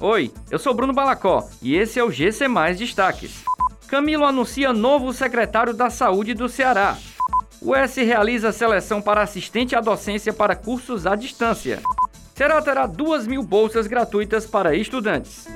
Oi, eu sou Bruno Balacó e esse é o GC Mais Destaques. Camilo anuncia novo secretário da Saúde do Ceará. O S realiza seleção para assistente à docência para cursos à distância. Será terá duas mil bolsas gratuitas para estudantes.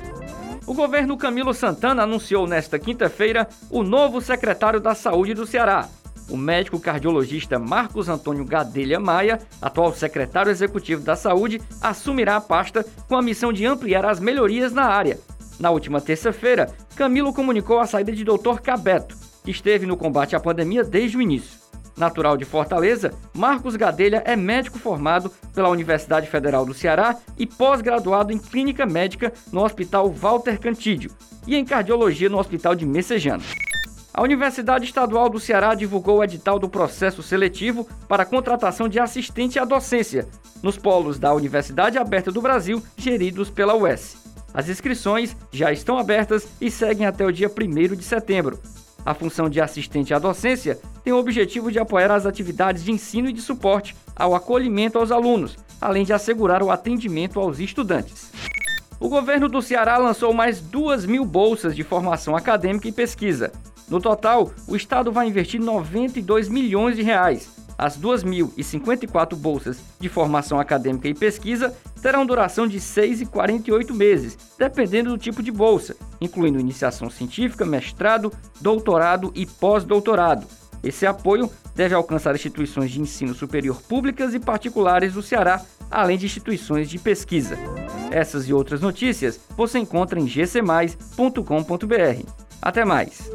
O governo Camilo Santana anunciou nesta quinta-feira o novo secretário da Saúde do Ceará, o médico cardiologista Marcos Antônio Gadelha Maia, atual secretário executivo da Saúde, assumirá a pasta com a missão de ampliar as melhorias na área. Na última terça-feira, Camilo comunicou a saída de Dr. Cabeto, que esteve no combate à pandemia desde o início. Natural de Fortaleza, Marcos Gadelha é médico formado pela Universidade Federal do Ceará e pós-graduado em Clínica Médica no Hospital Walter Cantídio e em Cardiologia no Hospital de Messejana. A Universidade Estadual do Ceará divulgou o edital do processo seletivo para contratação de assistente à docência nos polos da Universidade Aberta do Brasil, geridos pela UES. As inscrições já estão abertas e seguem até o dia 1 de setembro. A função de assistente à docência tem o objetivo de apoiar as atividades de ensino e de suporte ao acolhimento aos alunos, além de assegurar o atendimento aos estudantes. O governo do Ceará lançou mais 2 mil bolsas de formação acadêmica e pesquisa. No total, o Estado vai investir 92 milhões de reais. As 2.054 bolsas de formação acadêmica e pesquisa terão duração de 6 e 48 meses, dependendo do tipo de bolsa, incluindo iniciação científica, mestrado, doutorado e pós-doutorado. Esse apoio deve alcançar instituições de ensino superior públicas e particulares do Ceará, além de instituições de pesquisa. Essas e outras notícias você encontra em gcmais.com.br. Até mais!